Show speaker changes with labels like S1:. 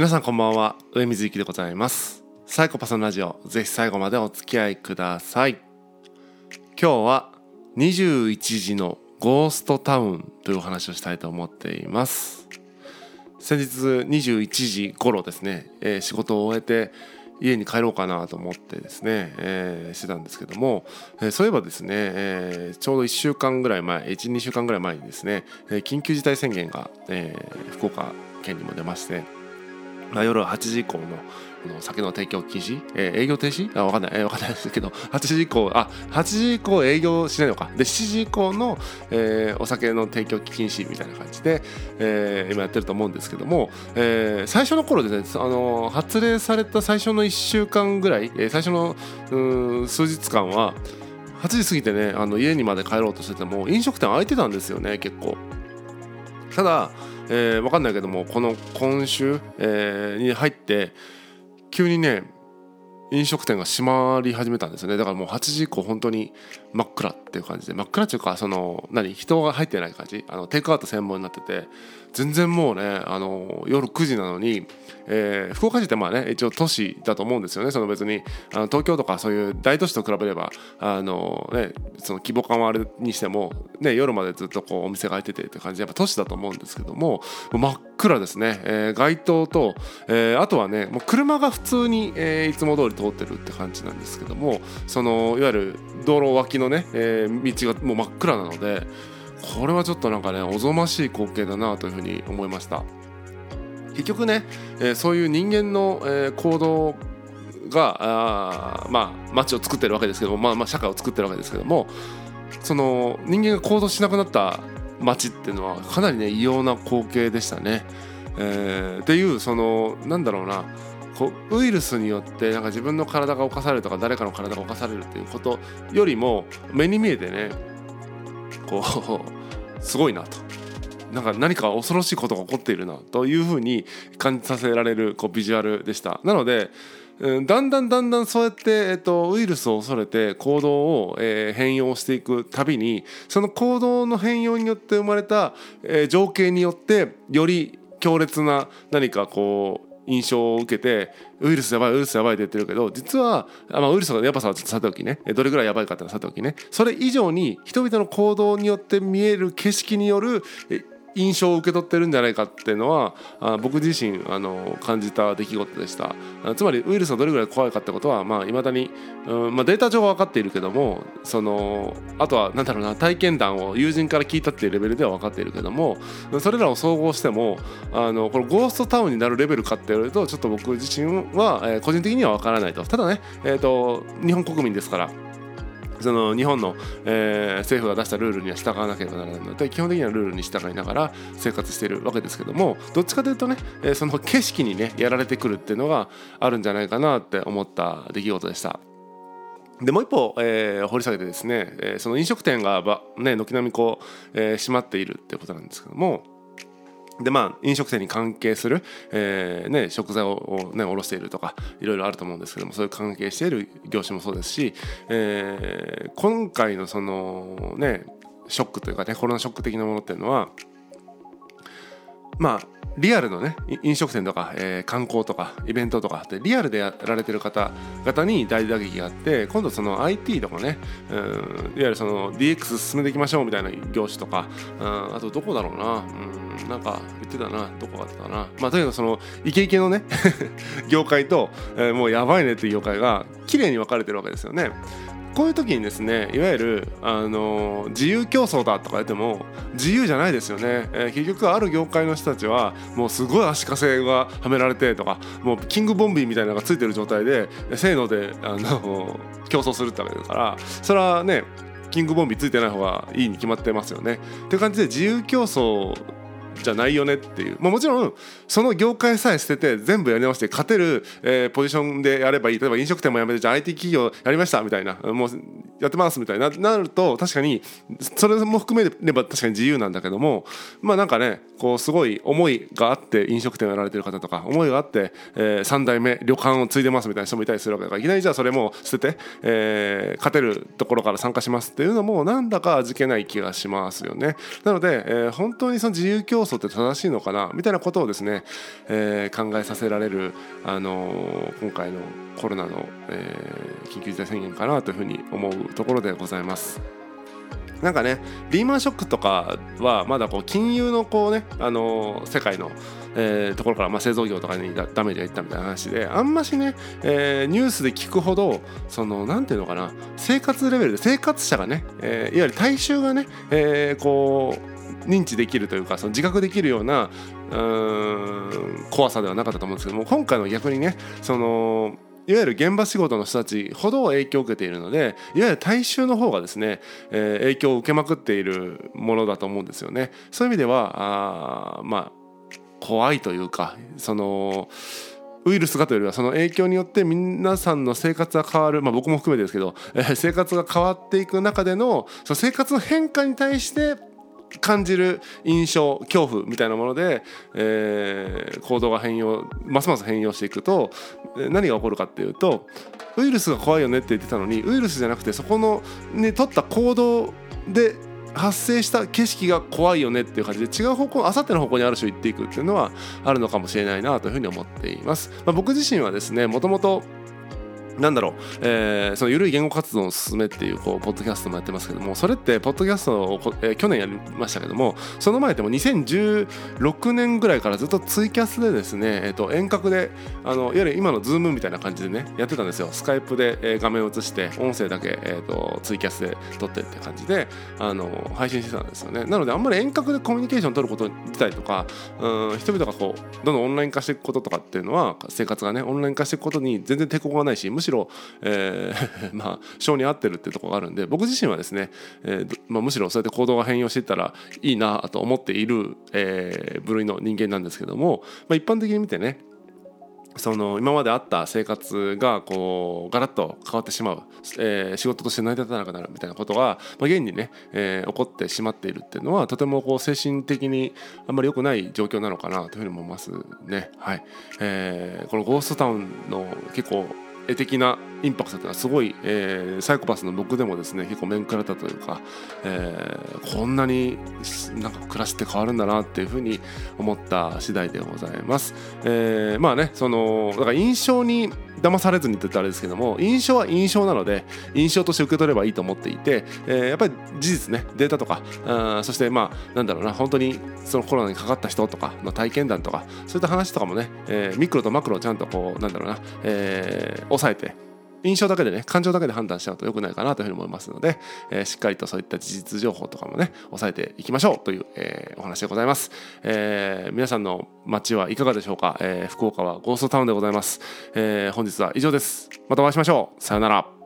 S1: 皆さんこんばんは。上水幸でございます。サイコパスのラジオぜひ最後までお付き合いください。今日は21時のゴーストタウンというお話をしたいと思っています。先日21時頃ですね、えー、仕事を終えて家に帰ろうかなと思ってですね、えー、してたんですけども、えー、そういえばですね、えー、ちょうど1週間ぐらい前12週間ぐらい前にですね、え緊急事態宣言が、え福岡県にも出まして、夜8時以降のの酒の提供禁止、えー、営業停止？あ分かんない、えー、分かんないですけど8時以降あ8時以降営業しないのか。で7時以降の、えー、お酒の提供禁止みたいな感じで、えー、今やってると思うんですけども、えー、最初の頃でねあの発令された最初の1週間ぐらい、えー、最初のうん数日間は8時過ぎてねあの家にまで帰ろうとしてても飲食店開いてたんですよね結構。ただえー、分かんないけどもこの今週、えー、に入って急にね飲食店が閉まり始めたんですよね。だからもう8時以降本当に真っ暗っていう感じで真っ暗っていうかその何人が入ってない感じ？あのテイクアウト専門になってて全然もうねあの夜9時なのに、えー、福岡市ってまあね一応都市だと思うんですよねその別に。あの東京とかそういう大都市と比べればあの、ね、その規模感はあるにしても、ね、夜までずっとこうお店が開いててって感じでやっぱ都市だと思うんですけども真っ暗ですね、えー、街灯と、えー、あとはねもう車が普通に、えー、いつも通り通ってるって感じなんですけどもそのいわゆる道路脇のね、えー、道がもう真っ暗なのでこれはちょっとなんかねおぞましい光景だなというふうに思いました結局ね、えー、そういう人間の、えー、行動があまあ街を作ってるわけですけども、まあ、まあ社会を作ってるわけですけどもその人間が行動しなくなった街っていうのはかなりね異様な光景でしたね。えー、っていうそのなんだろうなこうウイルスによってなんか自分の体が侵されるとか誰かの体が侵されるっていうことよりも目に見えてねこう すごいなと。なんか何か恐ろしいことが起こっているなというふうに感じさせられるこうビジュアルでした。なのでだんだんだんだんそうやって、えっと、ウイルスを恐れて行動を、えー、変容していくたびにその行動の変容によって生まれた、えー、情景によってより強烈な何かこう印象を受けてウイルスやばいウイルスやばいって言ってるけど実は、まあ、ウイルスのやばさはさておきね。どれぐらいやばいかってさておきね。それ以上に人々の行動によって見える景色による印象を受け取ってるんじゃないかっていうのはあ僕自身あの感じた出来事でした。つまりウイルスがどれぐらい怖いかってことはまあ未だに、うんまあ、データ上は分かっているけどもそのあとは何だろうな体験談を友人から聞いたっていうレベルでは分かっているけどもそれらを総合してもあのこのゴーストタウンになるレベルかって言われるとちょっと僕自身は、えー、個人的には分からないと。ただね、えーと日本国民ですからその日本の、えー、政府が出したルールには従わなければならないので基本的にはルールに従いながら生活しているわけですけどもどっちかというとね、え、その景色にねやられてくるっていうのがあるんじゃないかなって思った出来事でした。でもう一歩、えー、掘り下げてですね、え、その飲食店がば、ね、軒並みこう、えー、閉まっているっていうことなんですけどもでまあ飲食店に関係する、えーね、食材を、ね、卸しているとかいろいろあると思うんですけどもそういう関係している業種もそうですし、えー、今回のそのねショックというかねコロナショック的なものっていうのはまあリアルのね飲食店とか、えー、観光とかイベントとかってリアルでやられてる方々に大打撃があって今度その IT とかね、うん、いわゆるその DX 進めていきましょうみたいな業種とか、うん、あとどこだろうな、うん、なんか言ってたなどこだったかなまあとにかくそのイケイケのね 業界と、えー、もうやばいねっていう業界が綺麗に分かれてるわけですよね。こういう時にですねいわゆるあの自由競争だとか言っても自由じゃないですよね、えー、結局ある業界の人たちはもうすごい足かせがはめられてとかもうキングボンビーみたいなのがついてる状態でせーのであの競争するってわけだからそれはねキングボンビーついてない方がいいに決まってますよね。っていう感じで自由競争じゃないよねっていう、まあ、もちろんその業界さえ捨てて全部やり直して勝てる、えー、ポジションでやればいい。例えば飲食店もやめてじゃあ IT 企業やりましたみたいな。もうやってますみたいな。なると確かにそれも含めれば確かに自由なんだけどもまあなんかねこうすごい思いがあって飲食店をやられてる方とか思いがあって、えー、3代目旅館を継いでますみたいな人もいたりするわけだからいきなりじゃあそれも捨てて、えー、勝てるところから参加しますっていうのもなんだか味気ない気がしますよね。なので、えー、本当にその自由競争想って正しいのかな？みたいなことをですね、えー、考えさせられる、あの、今回のコロナの、えー、緊急事態宣言かなというふうに思うところでございます。なんかねリーマンショックとかはまだこう金融のこうね、あの世界の、えー、ところから、まあ、製造業とかにダメージがいったみたいな話であんましね、えー、ニュースで聞くほどそのなんていうのかな生活レベルで生活者がね、えー、いわゆる大衆がね、えー、こう認知できるというかその自覚できるようなうん怖さではなかったと思うんですけども今回の逆にねそのいわゆる現場仕事の人たちほど影響を受けているのでいわゆる大衆の方がですね、えー、影響を受けまくっているものだと思うんですよね。そういう意味ではあまあ怖いというかそのウイルスがというよりはその影響によって皆さんの生活が変わる、まあ、僕も含めてですけど、えー、生活が変わっていく中でのその生活の変化に対して感じる印象恐怖みたいなもので、えー、行動が変容ますます変容していくと何が起こるかっていうとウイルスが怖いよねって言ってたのにウイルスじゃなくてそこのに取った行動で発生した景色が怖いよねっていう感じで違う方向あさっての方向にある種行っていくっていうのはあるのかもしれないなというふうに思っています。まあ、僕自身はですねもともとなんだろう、えー、その緩い言語活動のススメっていうこうポッドキャストもやってますけどもそれってポッドキャストを、えー、去年やりましたけどもその前でも2016年ぐらいからずっとツイキャスでですね、えー、と遠隔であのいわゆる今の Zoom みたいな感じでねやってたんですよ。 Skype で、えー、画面を映して音声だけ、えー、とツイキャスで撮ってって感じであの配信してたんですよね。なのであんまり遠隔でコミュニケーション取ること自体とかうん人々がこうどんどんオンライン化していくこととかっていうのは生活がねオンライン化していくことに全然抵抗がないしむしろしろ、えー、まあ性に合ってるっていうとこがあるんで僕自身はですね、えーまあ、むしろそうやって行動が変容していったらいいなと思っている、えー、部類の人間なんですけども、まあ、一般的に見てねその今まであった生活がこうガラッと変わってしまう、えー、仕事として成り立たなくなるみたいなことが、まあ、現にね、えー、起こってしまっているっていうのはとてもこう精神的にあんまり良くない状況なのかなというふうに思いますね。はいえー、このゴーストタウンの結構絵的なインパクトというのはすごい、えー、サイコパスの僕でもですね結構面食らったというか、えー、こんなになんか暮らしって変わるんだなっていうふうに思った次第でございます。えー、まあねそのだから印象に騙されずにって言ったらあれですけども印象は印象なので印象として受け取ればいいと思っていて、えー、やっぱり事実ねデータとかあそしてまあなんだろうな本当にそのコロナにかかった人とかの体験談とかそういった話とかもね、えー、ミクロとマクロをちゃんとこうなんだろうな、えー、抑えて印象だけでね感情だけで判断しちゃうと良くないかなというふうに思いますので、えー、しっかりとそういった事実情報とかもね押さえていきましょうという、えー、お話でございます、えー、皆さんの街はいかがでしょうか、え、福岡はゴーストタウンでございます、え、本日は以上です。またお会いしましょう。さよなら。